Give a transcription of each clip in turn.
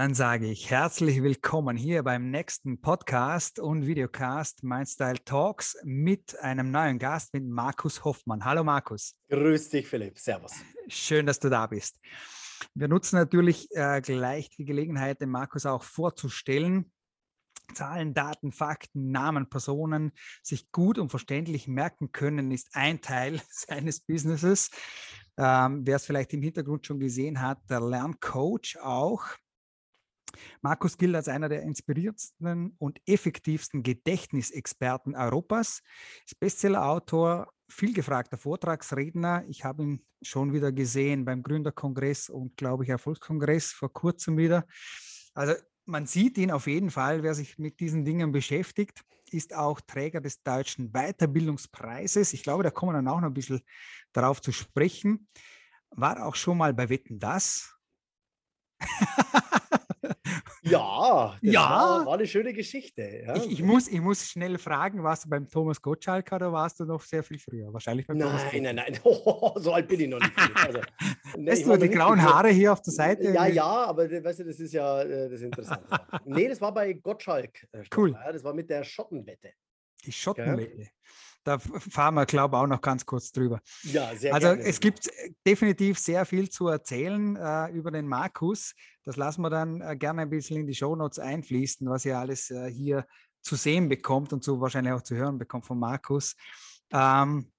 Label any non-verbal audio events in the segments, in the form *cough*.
Dann sage ich herzlich willkommen hier beim nächsten Podcast und Videocast Mindstyle Talks mit einem neuen Gast, mit Markus Hoffmann. Hallo Markus. Grüß dich, Philipp. Servus. Schön, dass du da bist. Wir nutzen natürlich äh, gleich die Gelegenheit, den Markus auch vorzustellen. Zahlen, Daten, Fakten, Namen, Personen sich gut und verständlich merken können, ist ein Teil *laughs* seines Businesses. Ähm, wer es vielleicht im Hintergrund schon gesehen hat, der Lerncoach auch. Markus gilt als einer der inspirierendsten und effektivsten Gedächtnisexperten Europas, ist Bestsellerautor, vielgefragter Vortragsredner. Ich habe ihn schon wieder gesehen beim Gründerkongress und, glaube ich, Erfolgskongress vor kurzem wieder. Also man sieht ihn auf jeden Fall, wer sich mit diesen Dingen beschäftigt, ist auch Träger des Deutschen Weiterbildungspreises. Ich glaube, da kommen wir dann auch noch ein bisschen darauf zu sprechen. War auch schon mal bei Wetten das. *laughs* Ja, das Ja. War, war eine schöne Geschichte. Ja. Ich, ich, muss, ich muss schnell fragen, warst du beim Thomas Gottschalk oder warst du noch sehr viel früher? Wahrscheinlich beim Thomas Nein, nein, nein. *laughs* so alt bin ich noch nicht. Also, *laughs* Weißt ich du, die grauen Haare hier auf der Seite? Ja, ja, aber weißt du, das ist ja äh, das Interessante. nee, das war bei Gottschalk. äh, Cool. Ja, das war mit der Schottenwette. Die Schottenwelle. Da fahren wir, glaube ich, auch noch ganz kurz drüber. Ja, sehr Also gerne. es gibt äh, definitiv sehr viel zu erzählen äh, über den Markus. Das lassen wir dann äh, gerne ein bisschen in die Shownotes einfließen, was ihr alles äh, hier zu sehen bekommt und so wahrscheinlich auch zu hören bekommt von Markus. Ähm,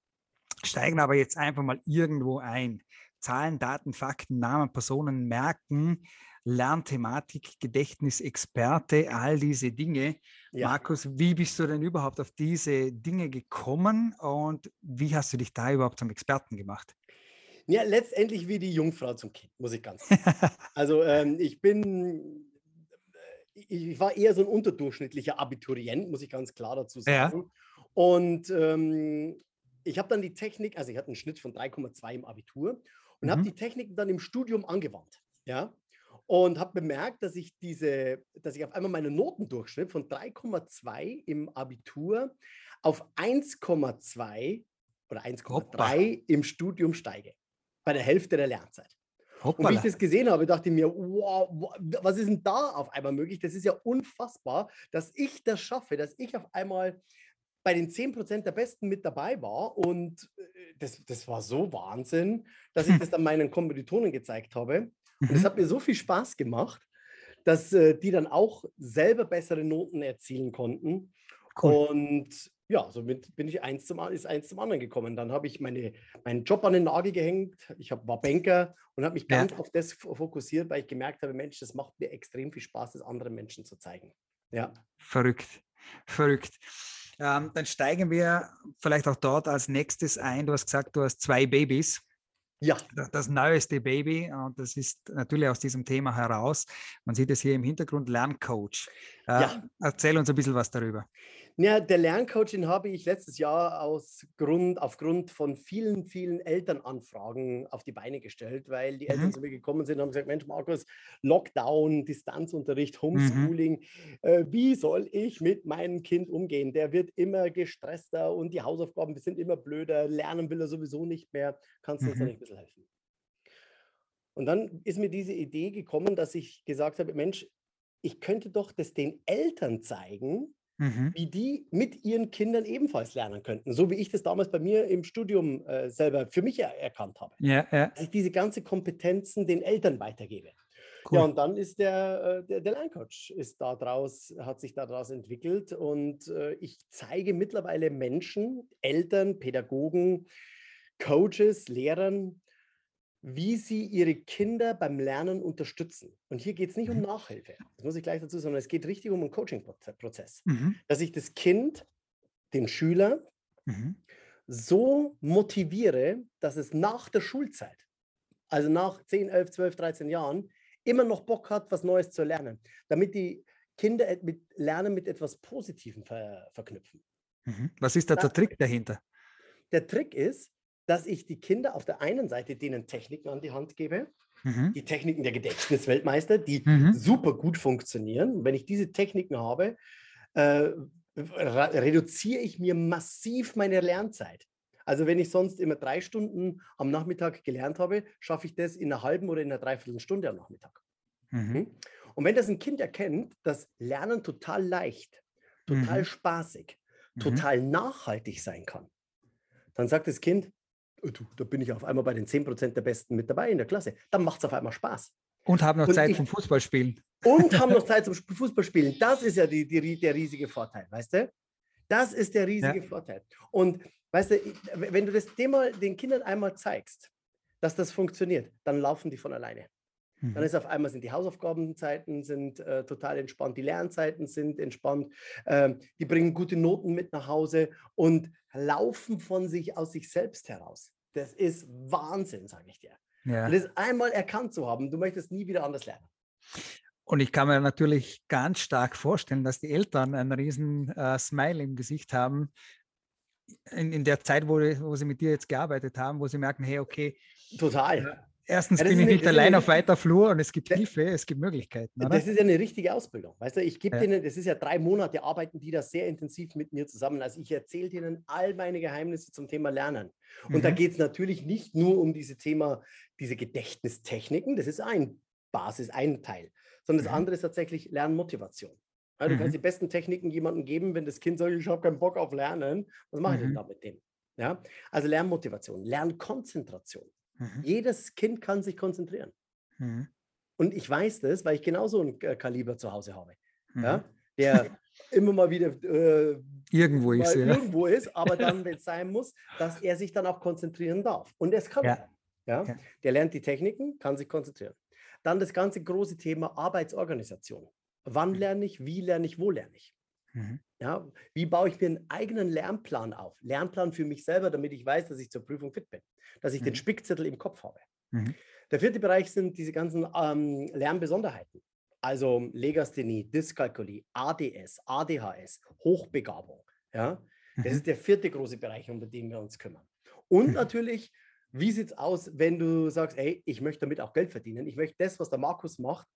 steigen aber jetzt einfach mal irgendwo ein. Zahlen, Daten, Fakten, Namen, Personen, Merken, Lernthematik, Gedächtnisexperte, all diese Dinge. ja. Markus, wie bist du denn überhaupt auf diese Dinge gekommen und wie hast du dich da überhaupt zum Experten gemacht? ja, letztendlich wie die Jungfrau zum Kind, muss ich ganz sagen. *laughs* Also ähm, ich bin, ich war eher so ein unterdurchschnittlicher Abiturient, muss ich ganz klar dazu Ja. sagen. Und ähm, ich habe dann die Technik, also ich hatte einen Schnitt von 3,2 im Abitur und habe Mhm. die Technik dann im Studium angewandt. Ja. Und habe bemerkt, dass ich diese, dass ich auf einmal meinen Notendurchschnitt von 3,2 im Abitur auf 1,2 oder 1,3 im Studium steige. Bei der Hälfte der Lernzeit. Und wie ich Hoppala. das gesehen habe, dachte ich mir, wow, wa- was ist denn da auf einmal möglich? Das ist ja unfassbar, dass ich das schaffe, dass ich auf einmal bei den 10% der Besten mit dabei war. Und äh, das, das war so Wahnsinn, dass ich *laughs* das dann meinen Kommilitonen gezeigt habe. Und es Mhm. hat mir so viel Spaß gemacht, dass äh, die dann auch selber bessere Noten erzielen konnten. Cool. Und ja, somit bin ich eins zum, ist eins zum anderen gekommen. Dann habe ich meine, meinen Job an den Nagel gehängt. Ich hab, war Banker und habe mich Ja. ganz auf das fokussiert, weil ich gemerkt habe, Mensch, das macht mir extrem viel Spaß, das anderen Menschen zu zeigen. Ja, Verrückt. Verrückt. Ähm, dann steigen wir vielleicht auch dort als nächstes ein. Du hast gesagt, du hast zwei Babys. Ja, Das, neueste Baby, und das ist natürlich aus diesem Thema heraus. Man sieht es hier im Hintergrund, Lerncoach. Äh, Ja. Erzähl uns ein bisschen was darüber. Ja, der Lerncoach, den habe ich letztes Jahr aus Grund, aufgrund von vielen, vielen Elternanfragen auf die Beine gestellt, weil die Eltern Mhm. zu mir gekommen sind und haben gesagt, Mensch, Markus, Lockdown, Distanzunterricht, Homeschooling, äh, wie soll ich mit meinem Kind umgehen? Der wird immer gestresster und die Hausaufgaben sind immer blöder, lernen will er sowieso nicht mehr. Kannst du uns da Mhm. nicht ein bisschen helfen? Und dann ist mir diese Idee gekommen, dass ich gesagt habe, Mensch, ich könnte doch das den Eltern zeigen, Mhm. wie die mit ihren Kindern ebenfalls lernen könnten. So wie ich das damals bei mir im Studium äh, selber für mich er erkannt habe. Ja, ja, Dass ich diese ganze Kompetenzen den Eltern weitergebe. cool. Ja, und dann ist der, äh, der, der Lerncoach ist da draus, hat sich daraus entwickelt und äh, ich zeige mittlerweile Menschen, Eltern, Pädagogen, Coaches, Lehrern, wie sie ihre Kinder beim Lernen unterstützen. Und hier geht es nicht um Mhm. Nachhilfe, das muss ich gleich dazu sagen, sondern es geht richtig um einen Coaching-Prozess Mhm. dass ich das Kind, den Schüler, Mhm. so motiviere, dass es nach der Schulzeit, also nach 10, 11, 12, 13 Jahren, immer noch Bock hat, was Neues zu lernen, damit die Kinder mit Lernen mit etwas Positivem ver verknüpfen. Mhm. Was ist da der Trick dahinter? Der Trick ist, dass ich die Kinder auf der einen Seite denen Techniken an die Hand gebe, Mhm. die Techniken der Gedächtnisweltmeister, die Mhm. super gut funktionieren. Und wenn ich diese Techniken habe, äh, reduziere ich mir massiv meine Lernzeit. Also wenn ich sonst immer drei Stunden am Nachmittag gelernt habe, schaffe ich das in einer halben oder in einer Dreiviertelstunde am Nachmittag. Mhm. Hm? Und wenn das ein Kind erkennt, dass Lernen total leicht, total Mhm. spaßig, Mhm. total nachhaltig sein kann, dann sagt das Kind, "Oh du, da bin ich auf einmal bei den 10% der Besten mit dabei in der Klasse. Dann macht es auf einmal Spaß. Und haben noch Und Zeit ich- zum Fußballspielen. Und haben noch *laughs* Zeit zum Sp- Fußballspielen. Das ist ja die, die, der riesige Vorteil, weißt du? Das ist der riesige Vorteil. Und weißt du, wenn du das dem mal, den Kindern einmal zeigst, dass das funktioniert, dann laufen die von alleine. Dann Mhm. ist auf einmal sind die Hausaufgabenzeiten sind äh, total entspannt, die Lernzeiten sind entspannt, ähm, die bringen gute Noten mit nach Hause und laufen von sich aus sich selbst heraus. Das ist Wahnsinn, sage ich dir. Ja. Und das einmal erkannt zu haben, du möchtest nie wieder anders lernen. Und ich kann mir natürlich ganz stark vorstellen, dass die Eltern einen riesen äh, Smile im Gesicht haben in, in der Zeit, wo, wo sie mit dir jetzt gearbeitet haben, wo sie merken, hey, okay, Total. Erstens Ja, das bin ich nicht das eine allein auf weiter Flur und es gibt Ja. Hilfe, es gibt Möglichkeiten, oder? Das ist ja eine richtige Ausbildung. Weißt du, ich gebe Ja. denen, das ist ja drei Monate, arbeiten die da sehr intensiv mit mir zusammen. Also ich erzähle denen all meine Geheimnisse zum Thema Lernen. Und da Mhm. geht es natürlich nicht nur um diese Thema, diese Gedächtnistechniken, das ist ein Basis, ein Teil, sondern das Mhm. andere ist tatsächlich Lernmotivation. Ja, du kannst Mhm. die besten Techniken jemandem geben, wenn das Kind sagt, ich habe keinen Bock auf Lernen. Was mache ich denn Mhm. da mit dem? Ja? Also Lernmotivation, Lernkonzentration. Mhm. Jedes Kind kann sich konzentrieren. Mhm. Und ich weiß das, weil ich genauso ein Kaliber zu Hause habe. Mhm. Ja? Der *laughs* immer mal wieder äh, Irgendwo ist. Ja. irgendwo ist, aber dann, *laughs* wenn es sein muss, dass er sich dann auch konzentrieren darf. Und es kann Ja. Ja? Ja. Der lernt die Techniken, kann sich konzentrieren. Dann das ganze große Thema Arbeitsorganisation. Wann Mhm. lerne ich, wie lerne ich, wo lerne ich? Mhm. Ja, wie baue ich mir einen eigenen Lernplan auf? Lernplan für mich selber, damit ich weiß, dass ich zur Prüfung fit bin, dass ich den Mhm. Spickzettel im Kopf habe. Mhm. Der vierte Bereich sind diese ganzen ähm, Lernbesonderheiten. Also Legasthenie, Dyskalkulie, ADS, ADHS, Hochbegabung. Ja? Das Mhm. ist der vierte große Bereich, um den wir uns kümmern. Und *laughs* natürlich, wie sieht es aus, wenn du sagst, ey, ich möchte damit auch Geld verdienen. Ich möchte das, was der Markus macht,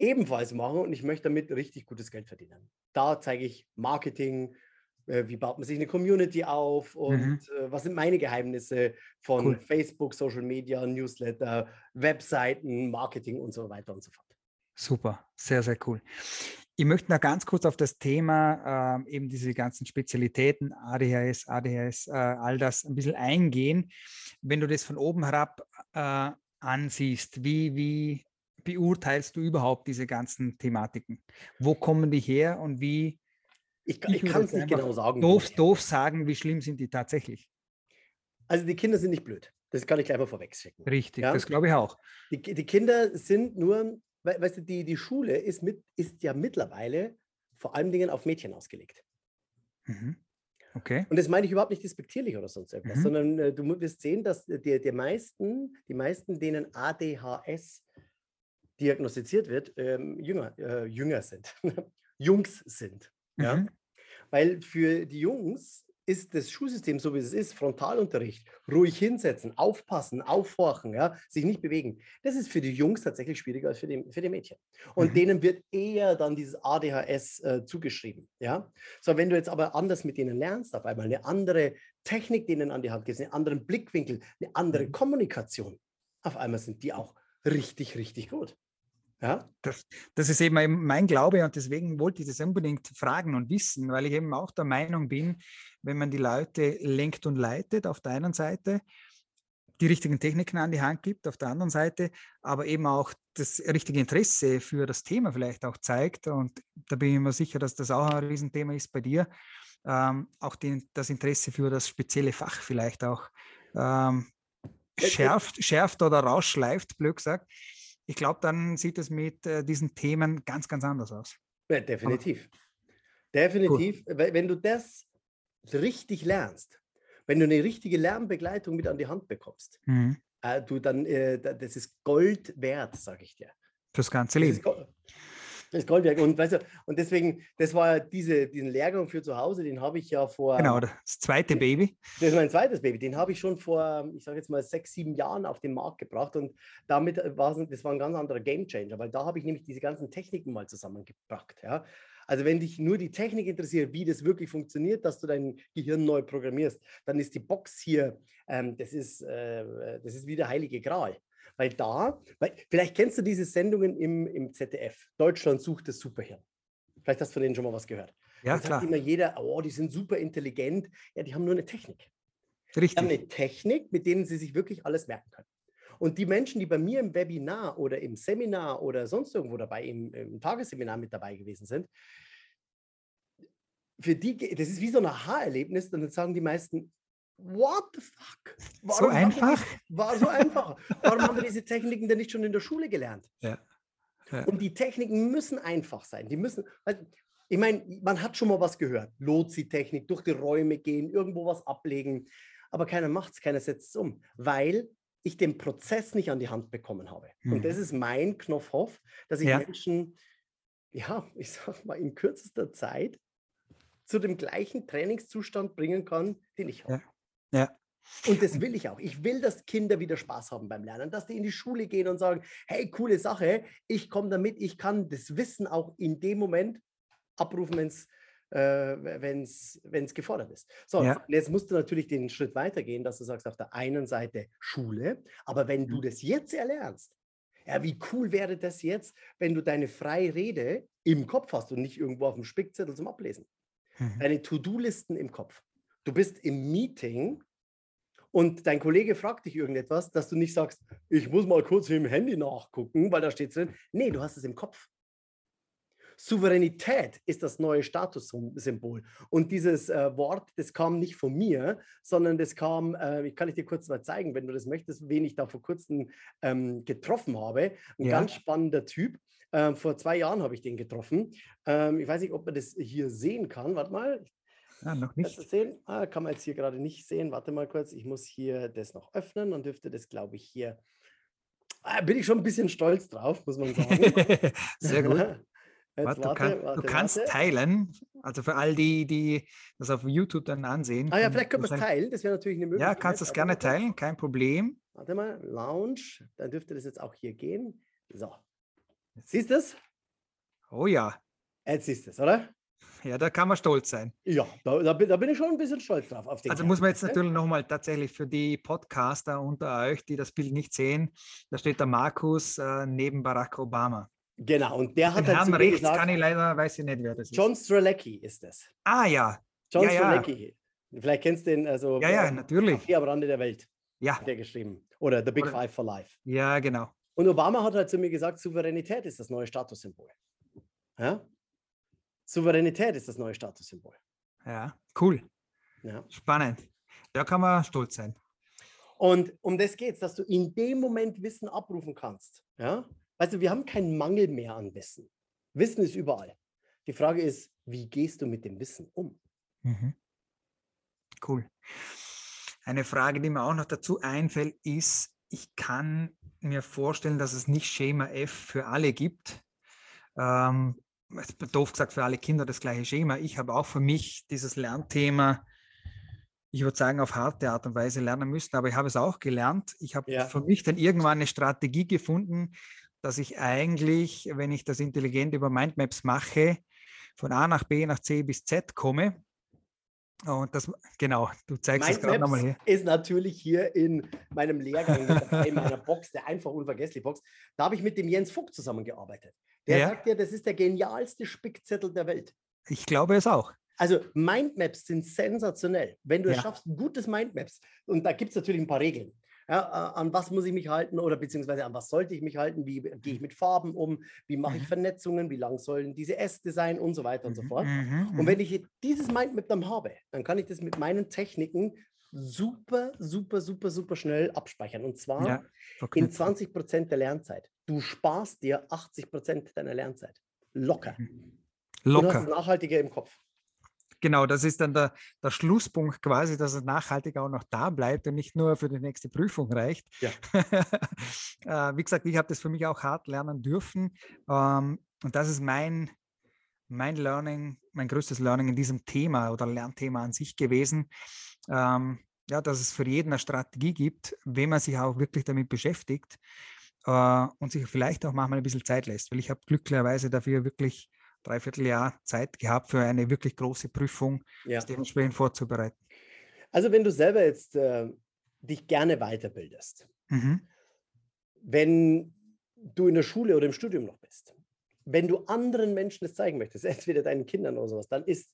ebenfalls machen und ich möchte damit richtig gutes Geld verdienen. Da zeige ich Marketing, äh, wie baut man sich eine Community auf und Mhm. äh, was sind meine Geheimnisse von Cool. Facebook, Social Media, Newsletter, Webseiten, Marketing und so weiter und so fort. Super, sehr, sehr cool. Ich möchte noch ganz kurz auf das Thema, ähm, eben diese ganzen Spezialitäten, ADHS, ADHS, äh, all das ein bisschen eingehen. Wenn du das von oben herab äh, ansiehst, wie, wie beurteilst du überhaupt diese ganzen Thematiken? Wo kommen die her und wie Ich, kann- Ich ich kann es nicht genau sagen. doof, doof sagen, wie schlimm sind die tatsächlich? Also die Kinder sind nicht blöd. Das kann ich gleich mal vorweg schicken. Richtig, Ja. das glaube ich auch. Die, die Kinder sind nur, we- weißt du, die, die Schule ist, mit, ist ja mittlerweile vor allen Dingen auf Mädchen ausgelegt. Mhm. Okay. Und das meine ich überhaupt nicht despektierlich oder sonst irgendwas, Mhm. sondern äh, du wirst sehen, dass die, die, meisten, die meisten, denen ADHS diagnostiziert wird, ähm, jünger, äh, jünger sind. *laughs* Jungs sind. Ja? Mhm. Weil für die Jungs ist das Schulsystem so, wie es ist, Frontalunterricht, ruhig hinsetzen, aufpassen, aufhorchen, ja, sich nicht bewegen. Das ist für die Jungs tatsächlich schwieriger als für die, für die Mädchen. Und Mhm. denen wird eher dann dieses ADHS äh, zugeschrieben. Ja? So, wenn du jetzt aber anders mit denen lernst, auf einmal eine andere Technik denen an die Hand gibst, einen anderen Blickwinkel, eine andere Mhm. Kommunikation, auf einmal sind die auch richtig, richtig gut. Ja? Das, das ist eben mein- Glaube und deswegen wollte ich das unbedingt fragen und wissen, weil ich eben auch der Meinung bin, wenn man die Leute lenkt und leitet auf der einen Seite, die richtigen Techniken an die Hand gibt auf der anderen Seite, aber eben auch das richtige Interesse für das Thema vielleicht auch zeigt. Und da bin ich mir sicher, dass das auch ein Riesenthema ist bei dir. Ähm, auch den, das Interesse für das spezielle Fach vielleicht auch ähm, Äh, äh, schärft, schärft oder rausschleift, blöd gesagt. Ich glaube, dann sieht es mit äh, diesen Themen ganz, ganz anders aus. Ja, definitiv. Definitiv. Weil Wenn du das richtig lernst, wenn du eine richtige Lernbegleitung mit an die Hand bekommst, Mhm. äh, du dann, äh, da- das ist Gold wert, sage ich dir. Fürs ganze Leben. Das ist Gold wert. Und, weißt du, und deswegen, das war ja diese, diesen Lehrgang für zu Hause, den habe ich ja vor, Genau, das zweite Baby. das ist mein zweites Baby, den habe ich schon vor, ich sage jetzt mal, sechs, sieben Jahren auf den Markt gebracht und damit war es, das war ein ganz anderer Gamechanger, weil da habe ich nämlich diese ganzen Techniken mal zusammengebracht. Ja? Also wenn dich nur die Technik interessiert, wie das wirklich funktioniert, dass du dein Gehirn neu programmierst, dann ist die Box hier, ähm, das, ist, äh, das ist wie der heilige Gral. Weil da, weil, vielleicht kennst du diese Sendungen im, im ZDF. Deutschland sucht das Superhirn. Vielleicht hast du von denen schon mal was gehört. Ja, Dann sagt immer jeder, oh, die sind super intelligent. Ja, die haben nur eine Technik. Die haben Richtig. eine Technik, mit denen sie sich wirklich alles merken können. Und die Menschen, die bei mir im Webinar oder im Seminar oder sonst irgendwo dabei, im, im Tagesseminar mit dabei gewesen sind, für die, das ist wie so ein Aha-Erlebnis, dann sagen die meisten, what the fuck? So haben wir einfach? War so einfach. Warum haben wir diese Techniken denn nicht schon in der Schule gelernt? *laughs* Ja. Ja. Und die Techniken müssen einfach sein. Die müssen, ich meine, man hat schon mal was gehört. Lotsi-Technik, durch die Räume gehen, irgendwo was ablegen. Aber keiner macht es, keiner setzt es um, weil ich den Prozess nicht an die Hand bekommen habe. Und Mhm. das ist mein Knopfhoff, dass ich Ja. Menschen, ja, *laughs* ich sag mal, in kürzester Zeit zu dem gleichen Trainingszustand bringen kann, den ich habe. Ja. Und das will ich auch. Ich will, dass Kinder wieder Spaß haben beim Lernen, dass die in die Schule gehen und sagen, hey, coole Sache, ich komme damit, ich kann das Wissen auch in dem Moment abrufen, wenn es äh, wenn's, wenn's gefordert ist. So, Ja. jetzt musst du natürlich den Schritt weitergehen, dass du sagst, auf der einen Seite Schule, aber wenn du Mhm. das jetzt erlernst, ja, wie cool wäre das jetzt, wenn du deine freie Rede im Kopf hast und nicht irgendwo auf dem Spickzettel zum Ablesen Mhm. deine To-Do-Listen im Kopf. Du bist im Meeting und dein Kollege fragt dich irgendetwas, dass du nicht sagst, ich muss mal kurz im Handy nachgucken, weil da steht drin. Nee, du hast es im Kopf. Souveränität ist das neue Statussymbol. Und dieses äh, Wort, das kam nicht von mir, sondern das kam, äh, ich kann ich dir kurz mal zeigen, wenn du das möchtest, wen ich da vor kurzem ähm, getroffen habe. Ein Ja. ganz spannender Typ. Ähm, vor zwei Jahren habe ich den getroffen. Ähm, ich weiß nicht, ob man das hier sehen kann. Warte mal, Ah, noch Kannst du nicht. sehen? Ah, kann man jetzt hier gerade nicht sehen. Warte mal kurz. Ich muss hier das noch öffnen und dürfte das, glaube ich, hier. Ah, bin ich schon ein bisschen stolz drauf, muss man sagen. *laughs* Sehr gut. *laughs* Warte, du, kann, warte, du kannst warte. teilen, also für all die, die das auf YouTube dann ansehen. Ah ja, vielleicht können wir es teilen. Das wäre natürlich eine Ja, Möglichkeit. kannst du es gerne teilen, kein Problem. Warte mal, Lounge. Dann dürfte das jetzt auch hier gehen. So. Siehst du es? Oh ja, Jetzt siehst du es, oder? Ja, da kann man stolz sein. Ja, da, da, bin, da bin ich schon ein bisschen stolz drauf. Auf den Also muss man jetzt natürlich nochmal tatsächlich für die Podcaster unter euch, die das Bild nicht sehen, da steht der Markus äh, neben Barack Obama. Genau, und der Den hat halt Herrn zu mir rechts gesagt, kann ich leider, weiß ich nicht, wer das ist. John Stralecki ist es. Ah ja, John Ja, ja. Stralecki. Vielleicht kennst du den, also ja, ja, ähm, natürlich. Café am Rande der Welt, Ja, der geschrieben. Oder The Big Oder- Five for Life. ja, genau. Und Obama hat halt zu mir gesagt, Souveränität ist das neue Statussymbol. Ja? Souveränität ist das neue Statussymbol. Ja, cool, Ja? spannend. Da kann man stolz sein. Und um das geht es, dass du in dem Moment Wissen abrufen kannst. Ja? Weißt du, wir haben keinen Mangel mehr an Wissen. Wissen ist überall. Die Frage ist, wie gehst du mit dem Wissen um? Mhm. Cool. Eine Frage, die mir auch noch dazu einfällt, ist, ich kann mir vorstellen, dass es nicht Schema F für alle gibt. Ähm, doof gesagt, für alle Kinder das gleiche Schema. Ich habe auch für mich dieses Lernthema, ich würde sagen, auf harte Art und Weise lernen müssen, aber ich habe es auch gelernt. Ich habe Ja. für mich dann irgendwann eine Strategie gefunden, dass ich eigentlich, wenn ich das intelligent über Mindmaps mache, von A nach B nach C bis Z komme. Und das, genau, du zeigst es gerade nochmal hier. ist natürlich hier in meinem Lehrgang, in meiner Box, der einfach unvergesslich Box. Da habe ich mit dem Jens Vogt zusammengearbeitet. Der Ja. sagt ja, das ist der genialste Spickzettel der Welt. Ich glaube es auch. Also Mindmaps sind sensationell. Wenn du es Ja. schaffst, ein gutes Mindmaps, und da gibt es natürlich ein paar Regeln. Ja, an was muss ich mich halten oder beziehungsweise an was sollte ich mich halten? Wie gehe ich mit Farben um? Wie mache ich Mhm. Vernetzungen? Wie lang sollen diese Äste sein und so weiter und so Mhm, fort. mhm, Und wenn ich dieses Mindmap dann habe, dann kann ich das mit meinen Techniken super, super, super, super schnell abspeichern. Und zwar ja, in verknüpfen. 20 Prozent der Lernzeit. Du sparst dir 80 Prozent deiner Lernzeit. Locker. Du hast Locker. es nachhaltiger im Kopf. Genau, das ist dann der, der Schlusspunkt quasi, dass es nachhaltig auch noch da bleibt und nicht nur für die nächste Prüfung reicht. Ja. *laughs* äh, wie gesagt, ich habe das für mich auch hart lernen dürfen. Ähm, und das ist mein, mein Learning, mein größtes Learning in diesem Thema oder Lernthema an sich gewesen. Ähm, ja, dass es für jeden eine Strategie gibt, wenn man sich auch wirklich damit beschäftigt äh, und sich vielleicht auch manchmal ein bisschen Zeit lässt. Weil ich habe glücklicherweise dafür wirklich dreiviertel Jahr Zeit gehabt für eine wirklich große Prüfung, Ja. das dementsprechend vorzubereiten. Also wenn du selber jetzt äh, dich gerne weiterbildest, Mhm. wenn du in der Schule oder im Studium noch bist, wenn du anderen Menschen das zeigen möchtest, *laughs* entweder deinen Kindern oder sowas, dann ist,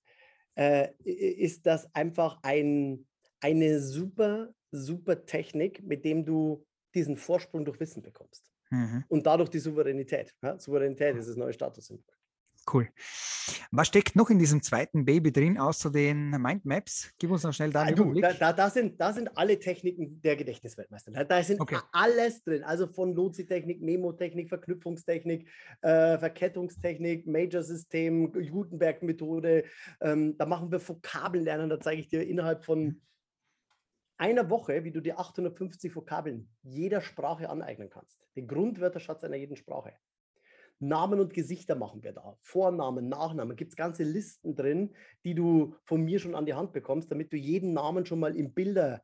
äh, ist das einfach ein, eine super, super Technik, mit dem du diesen Vorsprung durch Wissen bekommst. Mhm. Und dadurch die Souveränität. Ja? Souveränität ist das neue Statussymbol. Cool. Was steckt noch in diesem zweiten Baby drin, außer den Mindmaps? Gib uns noch schnell da einen ah, da, da, da, sind, da sind alle Techniken der Gedächtnisweltmeister. Da, da sind okay. alles drin. Also von Lozi-Technik, Memo-Technik, Verknüpfungstechnik, äh, Verkettungstechnik, Major-System, Gutenberg-Methode. Ähm, da machen wir Vokabeln lernen. Da zeige ich dir innerhalb von mhm. Einer Woche, wie du dir 850 Vokabeln jeder Sprache aneignen kannst. Den Grundwörterschatz einer jeden Sprache. Namen und Gesichter machen wir da. Vornamen, Nachnamen, gibt es ganze Listen drin, die du von mir schon an die Hand bekommst, damit du jeden Namen schon mal in Bilder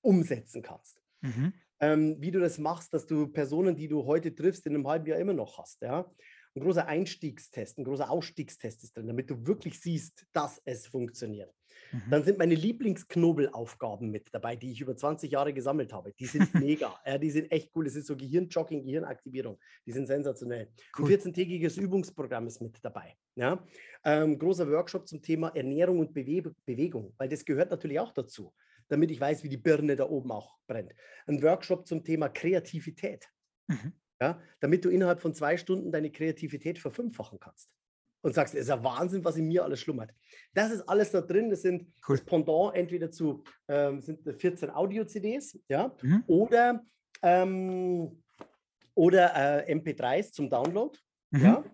umsetzen kannst. Mhm. Ähm, wie du das machst, dass du Personen, die du heute triffst, in einem halben Jahr immer noch hast. Ja? Ein großer Einstiegstest, ein großer Ausstiegstest ist drin, damit du wirklich siehst, dass es funktioniert. Mhm. Dann sind meine Lieblingsknobelaufgaben mit dabei, die ich über 20 Jahre gesammelt habe. Die sind *laughs* mega. ja, die sind echt cool. Das ist so Gehirnjogging, Gehirnaktivierung. Die sind sensationell. Cool. Ein 14-tägiges Übungsprogramm ist mit dabei. Ja? Ähm, großer Workshop zum Thema Ernährung und Bewe Bewegung, weil das gehört natürlich auch dazu, damit ich weiß, wie die Birne da oben auch brennt. Ein Workshop zum Thema Kreativität. Mhm. Ja, damit du innerhalb von zwei Stunden deine Kreativität verfünffachen kannst und sagst, es ist ja Wahnsinn, was in mir alles schlummert. Das ist alles da drin. Das sind cool. das Pendant entweder zu ähm, sind 14 Audio-CDs, ja, mhm. oder, ähm, oder äh, MP3s zum Download, mhm. ja,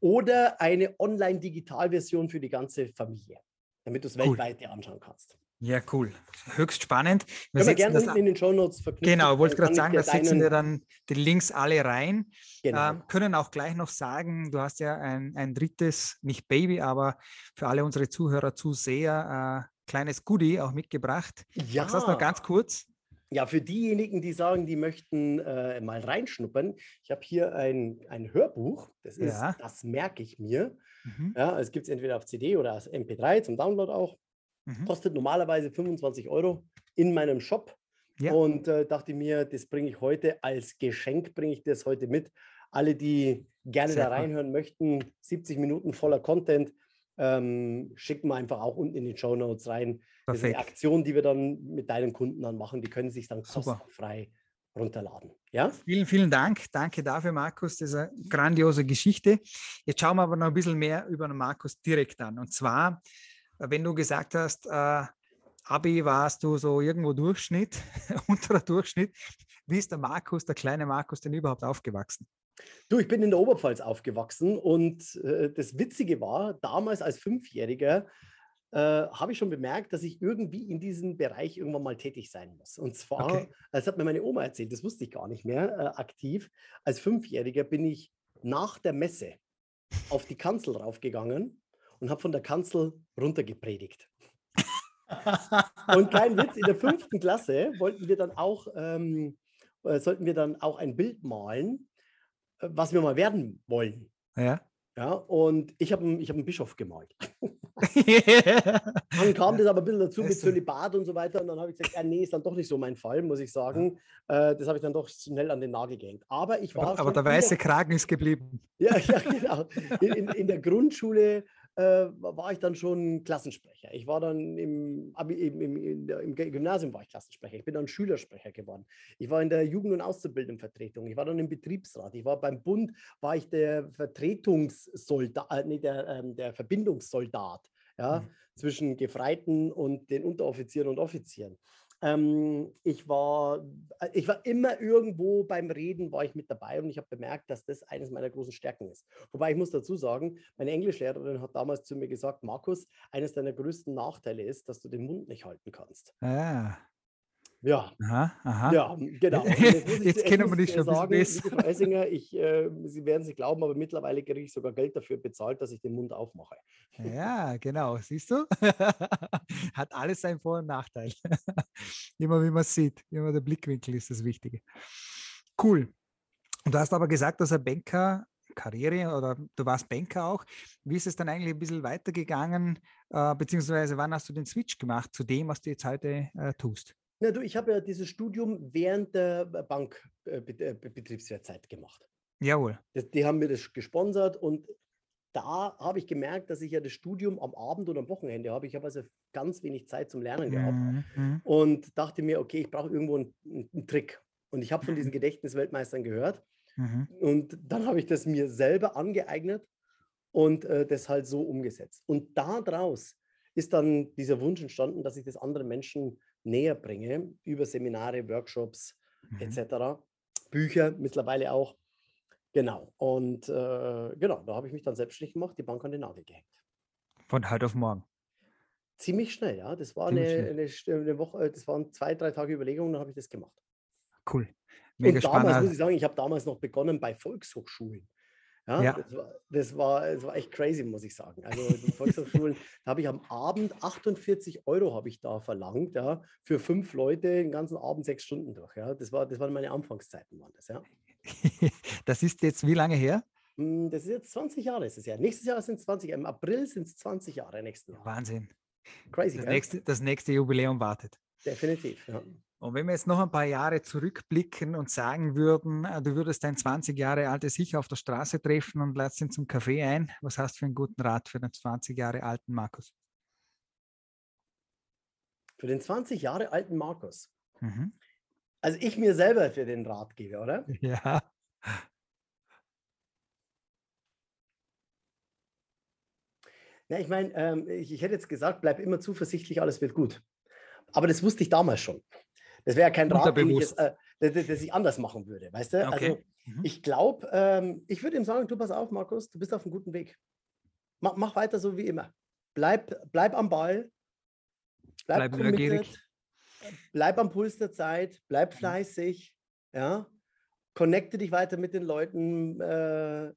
oder eine Online-Digital-Version für die ganze Familie, damit du es cool. weltweit dir anschauen kannst. Ja, cool. Höchst spannend. Wir Können wir gerne unten in den Show Notes verknüpfen. Genau, wollte gerade sagen, da setzen wir dann die Links alle rein. Genau. Ähm, können auch gleich noch sagen, du hast ja ein, ein drittes, nicht Baby, aber für alle unsere Zuhörer, Zuseher, äh, kleines Goodie auch mitgebracht. Ja. Sagst du das noch ganz kurz? Ja, für diejenigen, die sagen, die möchten äh, mal reinschnuppern, ich habe hier ein, ein Hörbuch, das ist, ja. das merke ich mir. Mhm. Ja, es gibt es entweder auf CD oder als MP3 zum Download auch. Mhm. Kostet normalerweise 25 Euro in meinem Shop. Ja. Und äh, dachte mir, das bringe ich heute als Geschenk, bringe ich das heute mit. Alle, die gerne Sehr da reinhören cool. möchten, 70 Minuten voller Content, ähm, schicken wir einfach auch unten in die Show Notes rein. Perfekt. Das ist eine Aktion, die wir dann mit deinen Kunden dann machen. Die können sich dann kostenfrei runterladen. Ja? Vielen, vielen Dank. Danke dafür, Markus. Das ist eine grandiose Geschichte. Jetzt schauen wir aber noch ein bisschen mehr über den Markus direkt an. Und zwar wenn du gesagt hast, äh, Abi warst du so irgendwo Durchschnitt, *laughs* unterer Durchschnitt, wie ist der Markus, der kleine Markus, denn überhaupt aufgewachsen? Du, ich bin in der Oberpfalz aufgewachsen und äh, das Witzige war, damals als Fünfjähriger äh, habe ich schon bemerkt, dass ich irgendwie in diesem Bereich irgendwann mal tätig sein muss. Und zwar, okay. das hat mir meine Oma erzählt, das wusste ich gar nicht mehr, äh, aktiv. Als Fünfjähriger bin ich nach der Messe auf die Kanzel raufgegangen und habe von der Kanzel runtergepredigt. und kein Witz, in der fünften Klasse wollten wir dann auch, ähm, äh, sollten wir dann auch ein Bild malen, äh, was wir mal werden wollen. Ja. Ja, und ich habe ich hab einen Bischof gemalt. *laughs* dann kam das aber ein bisschen dazu mit Zölibat und so weiter. Und dann habe ich gesagt, ja, nee, ist dann doch nicht so mein Fall, muss ich sagen. Äh, das habe ich dann doch schnell an den Nagel gehängt. Aber ich war. Aber, aber der weiße Kragen ist geblieben. Ja, *laughs* ja genau. In, in, in der Grundschule äh, war ich dann schon Klassensprecher. Ich war dann im, im, im, im, Gymnasium war ich Klassensprecher. Ich bin dann Schülersprecher geworden. Ich war in der Jugend- und Auszubildendenvertretung. Ich war dann im Betriebsrat. Ich war beim Bund, war ich der Vertretungssoldat, äh, nee, der, ähm, der Verbindungssoldat ja, mhm. zwischen Gefreiten und den Unteroffizieren und Offizieren. Ähm, ich, war, äh, ich war immer irgendwo beim Reden, war ich mit dabei und ich habe bemerkt, dass das eines meiner großen Stärken ist. Wobei ich muss dazu sagen, meine Englischlehrerin hat damals zu mir gesagt, Markus, eines deiner größten Nachteile ist, dass du den Mund nicht halten kannst. Ah. Ja. Aha, aha. Ja, genau. Jetzt, *laughs* kennen wir dich schon sagen. Frau *laughs* Essinger, ich, äh, Sie werden es nicht glauben, aber mittlerweile kriege ich sogar Geld dafür bezahlt, dass ich den Mund aufmache. Ja, genau. Siehst du? *laughs* Hat alles seinen Vor- und Nachteil. immer wie man sieht, immer der Blickwinkel ist das Wichtige. Cool. Und du hast aber gesagt, dass ein Banker Karriere oder du warst Banker auch. Wie ist es dann eigentlich ein bisschen weitergegangen, äh, beziehungsweise wann hast du den Switch gemacht zu dem, was du jetzt heute äh, tust? Na du, ich habe ja dieses Studium während der Bankbetriebswehrzeit gemacht. Jawohl. Das, die haben mir das gesponsert und da habe ich gemerkt, dass ich ja das Studium am Abend und am Wochenende habe. Ich habe also ganz wenig Zeit zum Lernen gehabt Mhm. und dachte mir, okay, ich brauche irgendwo einen, einen Trick. Und ich habe von diesen Mhm. Gedächtnisweltmeistern gehört Mhm. und dann habe ich das mir selber angeeignet und äh, das halt so umgesetzt. Und daraus ist dann dieser Wunsch entstanden, dass ich das anderen Menschen näher bringe über Seminare, Workshops Mhm. etc. Bücher mittlerweile auch. Genau. Und äh, genau, da habe ich mich dann selbstständig gemacht, die Bank an den Nagel gehängt. Von heute auf morgen. Ziemlich schnell, ja. Das war eine, eine, eine Woche, äh, das waren zwei, drei Tage Überlegung, dann habe ich das gemacht. Cool. Mega Und damals muss spannend. ich sagen, ich habe damals noch begonnen bei Volkshochschulen. Ja, Ja. Das, war, das, war, das war echt crazy, muss ich sagen. Also die Volkshochschulen, da habe ich am Abend 48 Euro habe ich da verlangt, ja, für fünf Leute den ganzen Abend sechs Stunden durch. Ja. Das, war, das waren meine Anfangszeiten, waren das, ja. *laughs* Das ist jetzt wie lange her? Hm, Das ist jetzt 20 Jahre, ist es ja. Nächstes Jahr sind es 20, im April sind es 20 Jahre nächsten Jahr. Wahnsinn. Crazy, Das nächste, das nächste Jubiläum wartet. Definitiv, ja. Und wenn wir jetzt noch ein paar Jahre zurückblicken und sagen würden, äh, du würdest dein 20 Jahre altes Ich auf der Straße treffen und lädst ihn zum Kaffee ein, was hast du für einen guten Rat für den 20 Jahre alten Markus? Für den 20 Jahre alten Markus. Mhm. Also ich mir selber für den Rat gebe, oder? *laughs* Ja. Ja, ich meine, ähm, ich, ich hätte jetzt gesagt, bleib immer zuversichtlich, alles wird gut. Aber das wusste ich damals schon. Das wäre ja kein Rat, den ich jetzt, äh, das, das- das ich anders machen würde, weißt du? Okay. Also Mhm. ich glaube, ähm, ich würde ihm sagen, du pass auf, Markus, du bist auf einem guten Weg. Mach, mach weiter so wie immer. Bleib, bleib am Ball. Bleib, Bleib neugierig. Bleib am Puls der Zeit. Bleib fleißig. Ja. Connecte dich weiter mit den Leuten. Äh,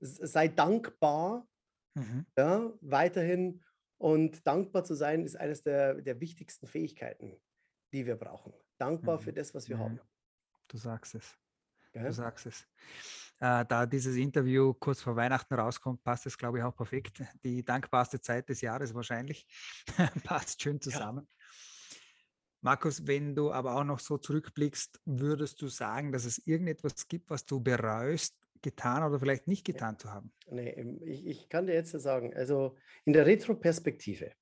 sei dankbar Mhm. ja, weiterhin. Und dankbar zu sein, ist eines der, der wichtigsten Fähigkeiten, die wir brauchen. Dankbar Mhm. für das, was wir Mhm. haben. Du sagst es. Gell? Du sagst es. Äh, da dieses Interview kurz vor Weihnachten rauskommt, passt es, glaube ich, auch perfekt. Die dankbarste Zeit des Jahres wahrscheinlich. *laughs* passt schön zusammen. Markus, wenn du aber auch noch so zurückblickst, würdest du sagen, dass es irgendetwas gibt, was du bereust, getan oder vielleicht nicht getan zu haben? Nee, ich, ich kann dir jetzt sagen, also in der Retroperspektive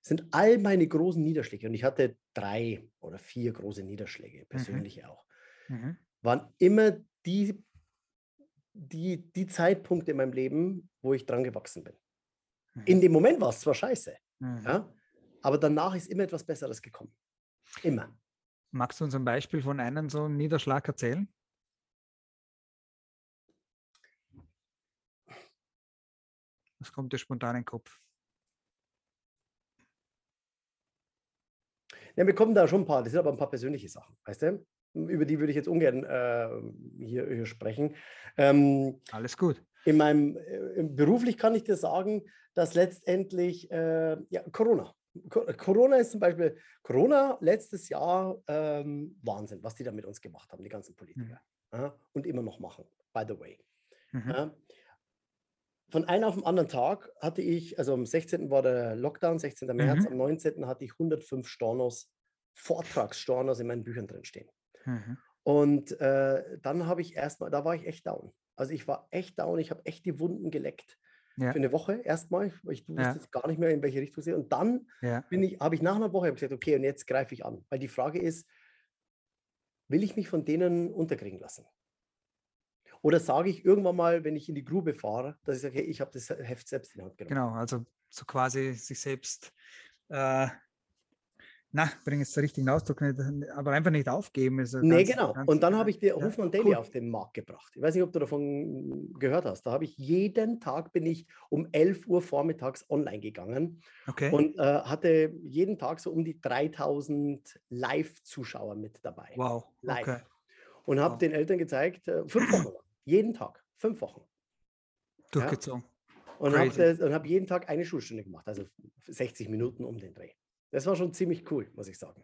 sind all meine großen Niederschläge, und ich hatte drei oder vier große Niederschläge, persönliche auch, Mhm. waren immer die, die, die Zeitpunkte in meinem Leben, wo ich dran gewachsen bin. Mhm. In dem Moment war es zwar scheiße, Mhm. ja, aber danach ist immer etwas Besseres gekommen. Immer. Magst du uns ein Beispiel von einem so einem Niederschlag erzählen? Was kommt dir spontan in den Kopf? Ja, mir kommen da schon ein paar, das sind aber ein paar persönliche Sachen, weißt du? Über die würde ich jetzt ungern äh, hier, hier sprechen. Ähm, Alles gut. in meinem äh, beruflich kann ich dir sagen, dass letztendlich äh, ja, Corona. Co Corona ist zum Beispiel Corona letztes Jahr ähm, Wahnsinn, was die da mit uns gemacht haben, die ganzen Politiker. Ja, und immer noch machen, by the way. Mhm. Ja. Von einem auf den anderen Tag hatte ich, also am 16. war der Lockdown, 16. März, Mhm. am 19. hatte ich 105 Stornos, Vortragsstornos in meinen Büchern drin stehen. Mhm. Und äh, dann habe ich erstmal, da war ich echt down. Also ich war echt down, ich habe echt die Wunden geleckt. Ja. Für eine Woche erstmal, weil ich wusste Ja. jetzt gar nicht mehr, in welche Richtung es geht. Und dann Ja. bin ich, habe ich nach einer Woche gesagt, okay, und jetzt greife ich an. Weil die Frage ist, will ich mich von denen unterkriegen lassen? Oder sage ich irgendwann mal, wenn ich in die Grube fahre, dass ich sage, hey, ich habe das Heft selbst in die Hand genommen. Genau, also so quasi sich selbst, äh, na, bring jetzt den richtigen Ausdruck nicht, aber einfach nicht aufgeben. Ist Nee, ganz- genau. ganz- Und dann habe ich dir ja, Hofmann Daily cool. auf den Markt gebracht. Ich weiß nicht, ob du davon gehört hast. Da habe ich jeden Tag bin ich um 11 Uhr vormittags online gegangen Okay. und äh, hatte jeden Tag so um die 3000 Live-Zuschauer mit dabei. wow. live. Okay. Und habe Wow. den Eltern gezeigt, äh, fünf Wochen *clears throat* lang, jeden Tag, fünf Wochen. Durchgezogen. Und habe hab jeden Tag eine Schulstunde gemacht, also 60 Minuten um den Dreh. Das war schon ziemlich cool, muss ich sagen.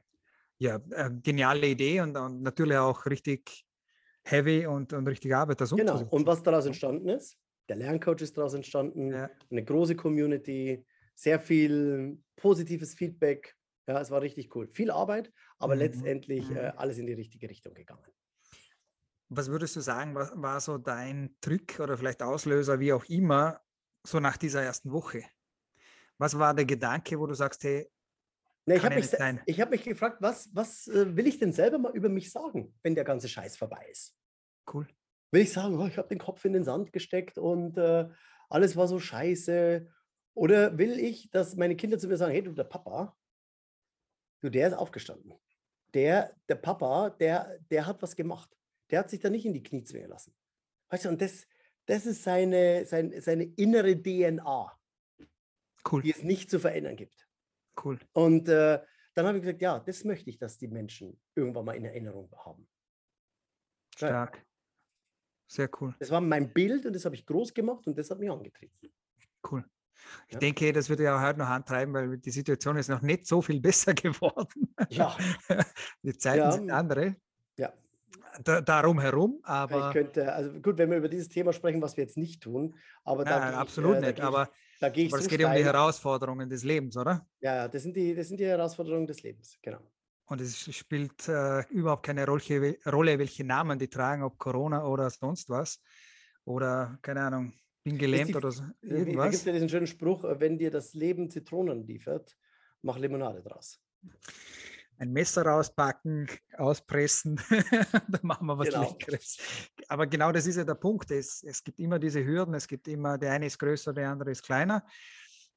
Ja, äh, geniale Idee und, und natürlich auch richtig heavy und, und richtig Arbeit, das Genau. Und was daraus entstanden ist, der Lerncoach ist daraus entstanden, Ja. eine große Community, sehr viel positives Feedback. Ja, es war richtig cool. Viel Arbeit, aber Mhm. letztendlich äh, Mhm. alles in die richtige Richtung gegangen. Was würdest du sagen, was war so dein Trick oder vielleicht Auslöser, wie auch immer, so nach dieser ersten Woche? Was war der Gedanke, wo du sagst, hey, Ne, ich habe mich, ich hab mich gefragt, was, was äh, will ich denn selber mal über mich sagen, wenn der ganze Scheiß vorbei ist? cool, Will ich sagen, oh, ich habe den Kopf in den Sand gesteckt und äh, alles war so scheiße? Oder will ich, dass meine Kinder zu mir sagen, hey, du, der Papa, du, der ist aufgestanden. Der, der Papa, der, der hat was gemacht. Der hat sich da nicht in die Knie zwingen lassen. Weißt du, und das, das ist seine, sein, seine innere DNA, cool, die es nicht zu verändern gibt. cool. Und äh, dann habe ich gesagt, ja, das möchte ich, dass die Menschen irgendwann mal in Erinnerung haben. Ja. Stark. Sehr cool, Das war mein Bild und das habe ich groß gemacht und das hat mich angetrieben. cool. Ich Ja. denke, das wird ja auch heute noch antreiben, weil die Situation ist noch nicht so viel *laughs* besser geworden. Ja, Die Zeiten Ja, sind andere. ja. Da, darum herum, Ich aber könnte, also gut, wenn wir über dieses Thema sprechen, was wir jetzt nicht tun, aber da nein, gehe ich, absolut äh, da nicht. ich, Aber, da gehe ich aber es so geht ja um die steil. Herausforderungen des Lebens, oder? Ja, ja, das sind die, das sind die Herausforderungen des Lebens, genau. Und es spielt äh, überhaupt keine Rolle, Rolle, welche Namen die tragen, ob Corona oder sonst was. Oder, keine Ahnung, bin gelähmt die- oder so, Wie- Da gibt irgendwas. es ja diesen schönen Spruch, äh, wenn dir das Leben Zitronen liefert, mach Limonade draus. Ein Messer rauspacken, *laughs* auspressen, *laughs* dann machen wir was Genau. Leckeres. Aber genau das ist ja der Punkt. Es, es gibt immer diese Hürden, es gibt immer, der eine ist größer, der andere ist kleiner.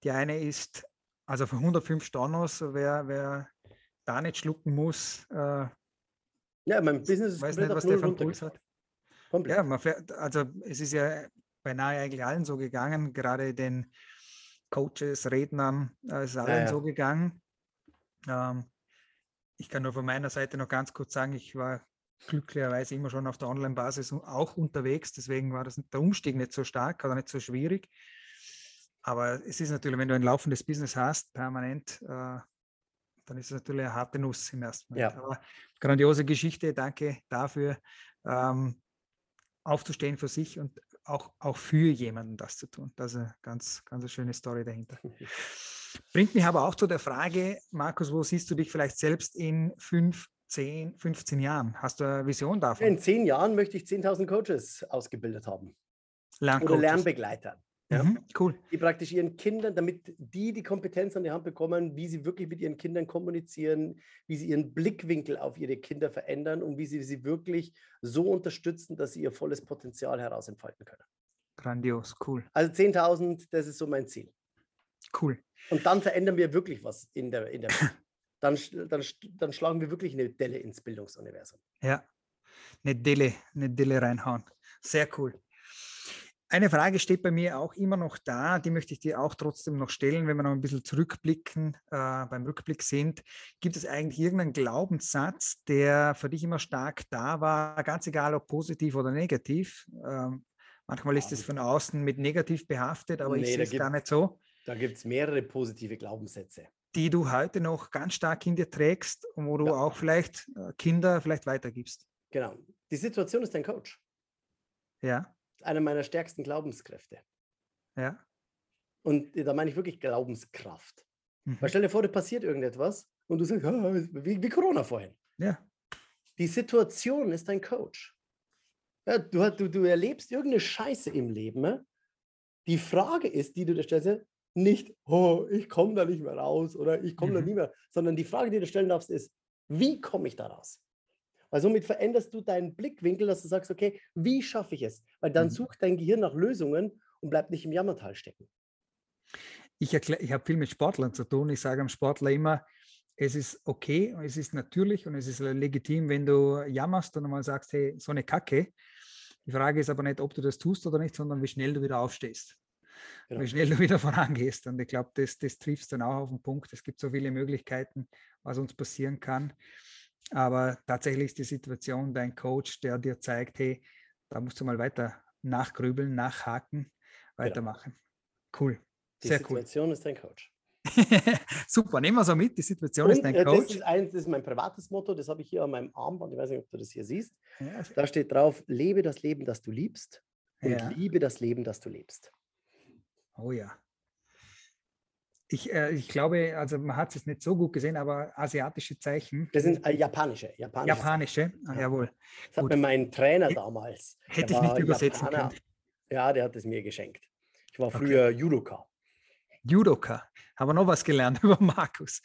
Die eine ist, also für 105 Stornos, wer, wer da nicht schlucken muss, äh, Ja, mein Business ist weiß nicht, was der für einen Puls hat. Komplett. Ja, man fährt, also es ist ja beinahe eigentlich allen so gegangen, gerade den Coaches, Rednern, äh, ist allen ja. so gegangen. Ähm, ich kann nur von meiner Seite noch ganz kurz sagen, ich war glücklicherweise immer schon auf der Online-Basis auch unterwegs, deswegen war das, der Umstieg nicht so stark oder nicht so schwierig. Aber es ist natürlich, wenn du ein laufendes Business hast, permanent, äh, dann ist es natürlich eine harte Nuss im ersten Moment. Ja. Aber grandiose Geschichte, danke dafür. Ähm, aufzustehen für sich und auch, auch für jemanden das zu tun. Das ist eine ganz, ganz eine schöne Story dahinter. *laughs* Bringt mich aber auch zu der Frage, Markus, wo siehst du dich vielleicht selbst in fünf, zehn, 15 Jahren? Hast du eine Vision davon? In zehn Jahren möchte ich 10.000 Coaches ausgebildet haben. Oder Lerncoaches. Lernbegleiter. Ja? Mhm, cool. Die praktisch ihren Kindern, damit die die Kompetenz an die Hand bekommen, wie sie wirklich mit ihren Kindern kommunizieren, wie sie ihren Blickwinkel auf ihre Kinder verändern und wie sie sie wirklich so unterstützen, dass sie ihr volles Potenzial herausentfalten können. Grandios, cool, Also 10.000, das ist so mein Ziel. Cool. Und dann verändern wir wirklich was in der, in der Welt. *laughs* Dann, dann, dann schlagen wir wirklich eine Delle ins Bildungsuniversum. Ja, eine Delle, eine Delle reinhauen. Sehr cool. Eine Frage steht bei mir auch immer noch da, die möchte ich dir auch trotzdem noch stellen, wenn wir noch ein bisschen zurückblicken, äh, beim Rückblick sind. Gibt es eigentlich irgendeinen Glaubenssatz, der für dich immer stark da war, ganz egal ob positiv oder negativ? Ähm, manchmal ist es von außen mit negativ behaftet, aber ich Nee, sehe da es gar nicht so, Da gibt es mehrere positive Glaubenssätze. die du heute noch ganz stark in dir trägst und wo du Ja. auch vielleicht äh, Kinder vielleicht weitergibst. Genau. Die Situation ist dein Coach. Ja, Einer meiner stärksten Glaubenskräfte. ja. Und da meine ich wirklich Glaubenskraft. Mhm. Weil stell dir vor, dir passiert irgendetwas und du sagst, "Ah, wie, wie Corona vorhin. Ja, Die Situation ist dein Coach. Ja, du, du, du erlebst irgendeine Scheiße im Leben. Ne? Die Frage ist, die du dir stellst, nicht, oh, ich komme da nicht mehr raus oder ich komme da Mhm. nie mehr, sondern die Frage, die du stellen darfst, ist, wie komme ich da raus? Weil somit veränderst du deinen Blickwinkel, dass du sagst, okay, wie schaffe ich es? Weil dann Mhm. sucht dein Gehirn nach Lösungen und bleibt nicht im Jammertal stecken. ich, erklär- ich habe viel mit Sportlern zu tun. Ich sage am Sportler immer, es ist okay, es ist natürlich und es ist legitim, wenn du jammerst und einmal sagst, hey, so eine Kacke. Die Frage ist aber nicht, ob du das tust oder nicht, sondern wie schnell du wieder aufstehst. Genau. Wie schnell du *laughs* wieder vorangehst. Und ich glaube, das, das triffst dann auch auf den Punkt. Es gibt so viele Möglichkeiten, was uns passieren kann. Aber tatsächlich ist die Situation dein Coach, der dir zeigt, hey, da musst du mal weiter nachgrübeln, nachhaken, weitermachen. Cool. Genau. Die Sehr cool. Situation ist dein Coach. *laughs* Super, nehmen wir so mit. Die Situation ist Und dein äh, das, Coach. ist ein, das ist mein privates Motto, das habe ich hier an meinem Armband. Ich weiß nicht, ob du das hier siehst. Ja, Da steht drauf, lebe das Leben, das du liebst und ja. liebe das Leben, das du lebst. Oh ja. Ich, äh, ich glaube, also man hat es nicht so gut gesehen, aber asiatische Zeichen. Das sind äh, japanische. Japanische. Japanische, ah, Ja. jawohl. Das hat Gut. mir mein Trainer damals. Hätte ich nicht war übersetzen Japaner. können. Ja, der hat es mir geschenkt. Ich war Okay. früher Judoka. Judoka. Haben wir noch was gelernt *laughs* über Markus.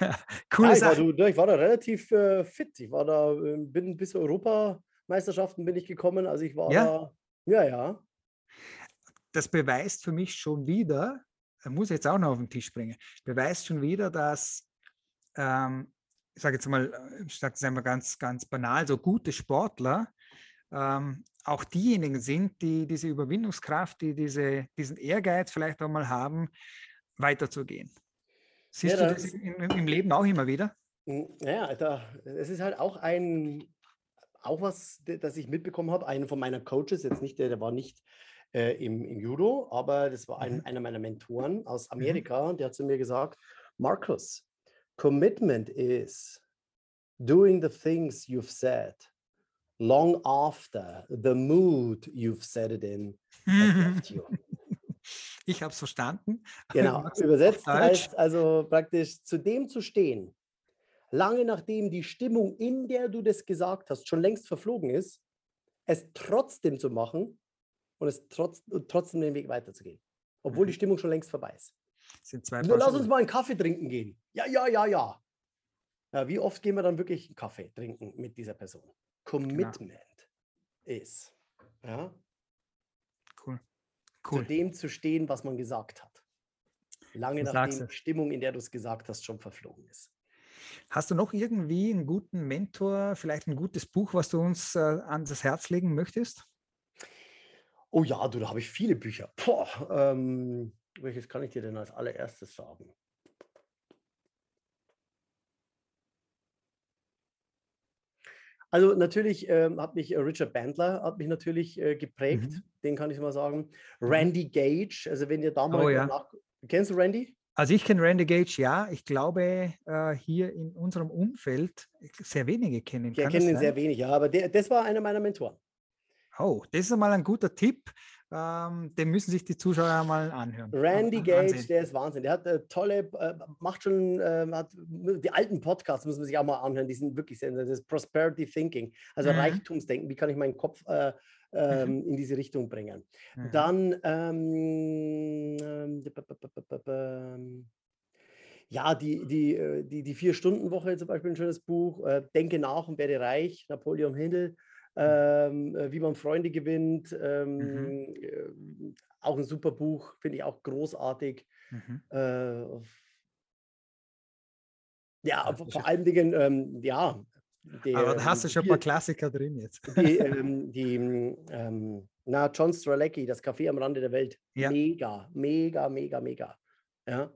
Ja. *laughs* Coole ja, ich, war, Sache. du, ich war da relativ äh, fit. Ich war da, äh, bin bis Europameisterschaften bin ich gekommen. Also ich war Ja? da, ja, ja. Das beweist für mich schon wieder, er muss jetzt auch noch auf den Tisch bringen, beweist schon wieder, dass, ähm, ich sage jetzt mal, äh, ich sage es einmal ganz, ganz banal, so gute Sportler ähm, auch diejenigen sind, die diese Überwindungskraft, die diese, diesen Ehrgeiz vielleicht auch mal haben, weiterzugehen. Siehst Ja, du das- im, im Leben auch immer wieder? Ja, da, es ist halt auch ein, auch was, das ich mitbekommen habe, einen von meiner Coaches, jetzt nicht, der, der war nicht äh, im, im Judo, aber das war ein, Mhm. einer meiner Mentoren aus Amerika, der hat zu mir gesagt, Markus, commitment is doing the things you've said long after the mood you've said it in has left you. *laughs* Ich habe es verstanden. *laughs* Genau, übersetzt heißt also praktisch zu dem zu stehen, lange nachdem die Stimmung, in der du das gesagt hast, schon längst verflogen ist, es trotzdem zu machen und es trotz, und trotzdem den Weg weiterzugehen, obwohl die Mhm. Stimmung schon längst vorbei ist. Nur lass uns mal einen Kaffee trinken gehen. Ja, ja, ja, ja. ja wie oft gehen wir dann wirklich einen Kaffee trinken mit dieser Person? Commitment ist, ja, Cool. zu Cool. dem zu stehen, was man gesagt hat. Lange sagst nachdem die Stimmung, in der du es gesagt hast, schon verflogen ist. Hast du noch irgendwie einen guten Mentor, vielleicht ein gutes Buch, was du uns äh, an das Herz legen möchtest? Oh ja, du, da habe ich viele Bücher. Boah, ähm, welches kann ich dir denn als allererstes sagen? Also natürlich ähm, hat mich äh, Richard Bandler hat mich natürlich äh, geprägt, Mhm. den kann ich mal sagen. Randy Gage, also wenn ihr da mal Oh ja. nach... Kennst du Randy? Also ich kenne Randy Gage, ja. Ich glaube, äh, hier in unserem Umfeld sehr wenige kennen. Wir kennen ihn sehr wenig, ja, aber der, das war einer meiner Mentoren. Oh, das ist einmal ein guter Tipp. Ähm, den müssen sich die Zuschauer mal anhören. Randy an- Gage, der ist Wahnsinn. Der hat äh, tolle, äh, macht schon, äh, hat die alten Podcasts muss man sich auch mal anhören. Die sind wirklich sehr, das ist Prosperity Thinking, also Mhm. Reichtumsdenken. Wie kann ich meinen Kopf äh, ähm, in diese Richtung bringen? Mhm. Dann, ähm, ähm, ähm, ja, die, die, äh, die, die Vier-Stunden-Woche zum Beispiel ein schönes Buch. Äh, Denke nach und werde reich, Napoleon Hill. Ähm, äh, wie man Freunde gewinnt. Ähm, äh, auch ein super Buch, finde ich auch großartig. Mhm. Äh, ja, Ja, vor, allen Dingen, ähm, ja. Die, Aber da ähm, hast du schon ein paar Klassiker drin jetzt. die, ähm, die ähm, na, John Stralecki, das Café am Rande der Welt. Ja. Mega, mega, mega, mega. Ja.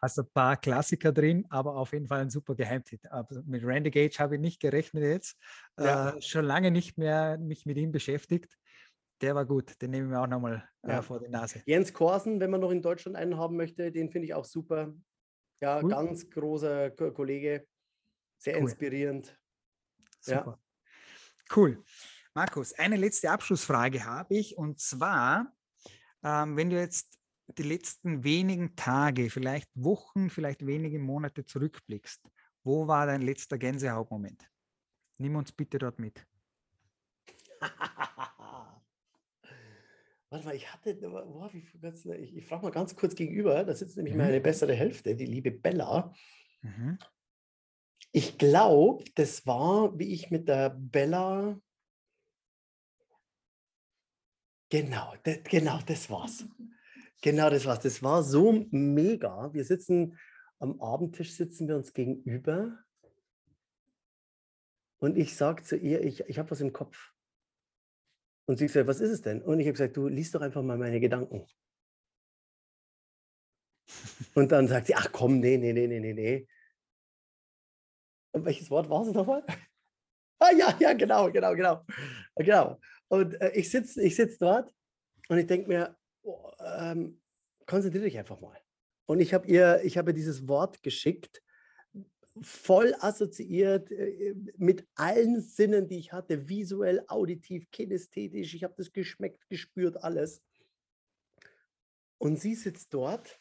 Hast ein paar Klassiker drin, aber auf jeden Fall ein super Geheimtipp. Aber mit Randy Gage habe ich nicht gerechnet jetzt. Ja. Äh, schon lange nicht mehr mich mit ihm beschäftigt. Der war gut, den nehmen wir auch nochmal Ja. äh, vor die Nase. Jens Korsen, wenn man noch in Deutschland einen haben möchte, den finde ich auch super. Ja, Cool. ganz großer Ko- Kollege, sehr Cool. inspirierend. Ja. Super. Cool. Markus, eine letzte Abschlussfrage habe ich und zwar, ähm, wenn du jetzt die letzten wenigen Tage, vielleicht Wochen, vielleicht wenige Monate zurückblickst, wo war dein letzter Gänsehautmoment? Nimm uns bitte dort mit. *laughs* Warte mal, ich hatte, ganz- ich, ich frage mal ganz kurz gegenüber, da sitzt nämlich Mhm. meine bessere Hälfte, die liebe Bella. Mhm. Ich glaube, das war, wie ich mit der Bella. Genau, das, genau, das war's. *laughs* Genau, das war's. Das war so mega. Wir sitzen am Abendtisch, sitzen wir uns gegenüber. Und ich sage zu ihr, ich, ich habe was im Kopf. Und sie sagt, was ist es denn? Und ich habe gesagt, du liest doch einfach mal meine Gedanken. Und dann sagt sie, ach komm, nee, nee, nee, nee, nee, nee. Und welches Wort war es nochmal? *laughs* Ah ja, ja, genau, genau, genau. Genau. Und äh, ich sitze ich sitz dort und ich denke mir, oh, ähm, konzentriere dich einfach mal. Und ich habe ihr, ich habe dieses Wort geschickt, voll assoziiert äh, mit allen Sinnen, die ich hatte, visuell, auditiv, kinästhetisch. Ich habe das geschmeckt, gespürt, alles. Und sie sitzt dort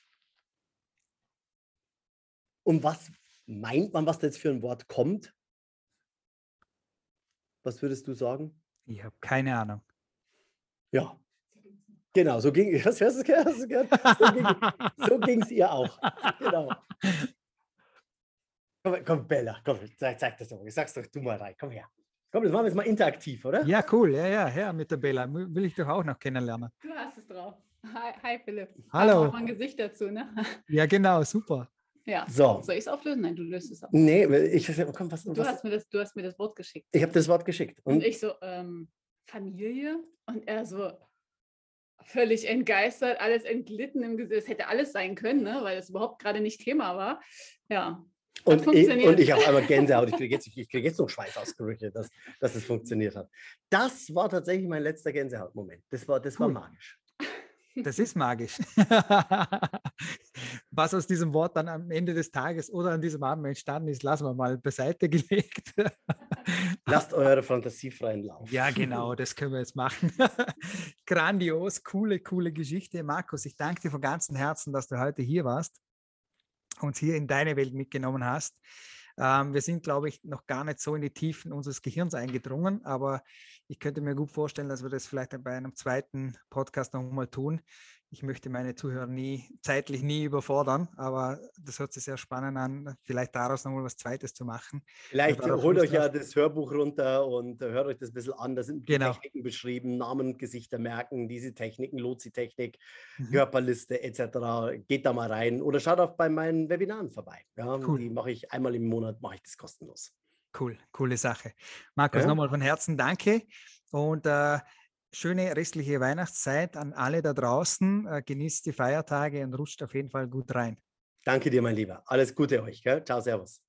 Und was meint man, was da jetzt für ein Wort kommt? Was würdest du sagen? Ich habe keine Ahnung. Ja. Genau, so ging *laughs* es. So ging es ihr auch. Genau. Komm, komm, Bella, komm, zeig, zeig das doch. Ich sag's doch du mal rein. Komm her. Komm, das machen wir jetzt mal interaktiv, oder? Ja, cool. Ja, ja, her mit der Bella. Will ich doch auch noch kennenlernen. Du hast es drauf. Hi, hi Philipp. Hallo. Auch ein Gesicht dazu, ne? Ja, genau, super. Ja. So. Soll ich es auflösen? Nein, du löst es auf. Nee, ich komm, was, Du was, hast, mir das, du hast mir das Wort geschickt. ich habe das Wort geschickt. Und Und ich so, ähm, Familie? Und er so völlig entgeistert, alles entglitten im Gesicht. Es hätte alles sein können, ne? weil das überhaupt gerade nicht Thema war. Ja. Und ich, und ich habe einmal Gänsehaut. Ich *laughs* kriege jetzt, ich krieg jetzt noch Schweißausbrüche, dass, dass es funktioniert hat. Das war tatsächlich mein letzter Gänsehautmoment. Das war, das war Cool. magisch. Das ist magisch. *laughs* Was aus diesem Wort dann am Ende des Tages oder an diesem Abend entstanden ist, lassen wir mal beiseite gelegt. Lasst eure Fantasie freien Lauf. Ja, genau, das können wir jetzt machen. *laughs* Grandios, coole, coole Geschichte. Markus, ich danke dir von ganzem Herzen, dass du heute hier warst, uns hier in deine Welt mitgenommen hast. Ähm, wir sind, glaube ich, noch gar nicht so in die Tiefen unseres Gehirns eingedrungen, aber ich könnte mir gut vorstellen, dass wir das vielleicht bei einem zweiten Podcast noch mal tun. Ich möchte meine Zuhörer nie, zeitlich nie überfordern, aber das hört sich sehr spannend an, vielleicht daraus noch mal was Zweites zu machen. Vielleicht holt euch ja das Hörbuch runter und äh, hört euch das ein bisschen an. Da sind die Genau. Techniken beschrieben, Namen und Gesichter merken, diese Techniken, Lotsi-Technik, Mhm. Körperliste etc. Geht da mal rein oder schaut auch bei meinen Webinaren vorbei. Ja, Cool. Die mache ich einmal im Monat, mache ich das kostenlos. Cool, coole Sache. Markus, Ja. nochmal von Herzen danke und äh, schöne restliche Weihnachtszeit an alle da draußen. Äh, genießt die Feiertage und rutscht auf jeden Fall gut rein. Danke dir, mein Lieber. Alles Gute euch. Gell? Ciao, Servus.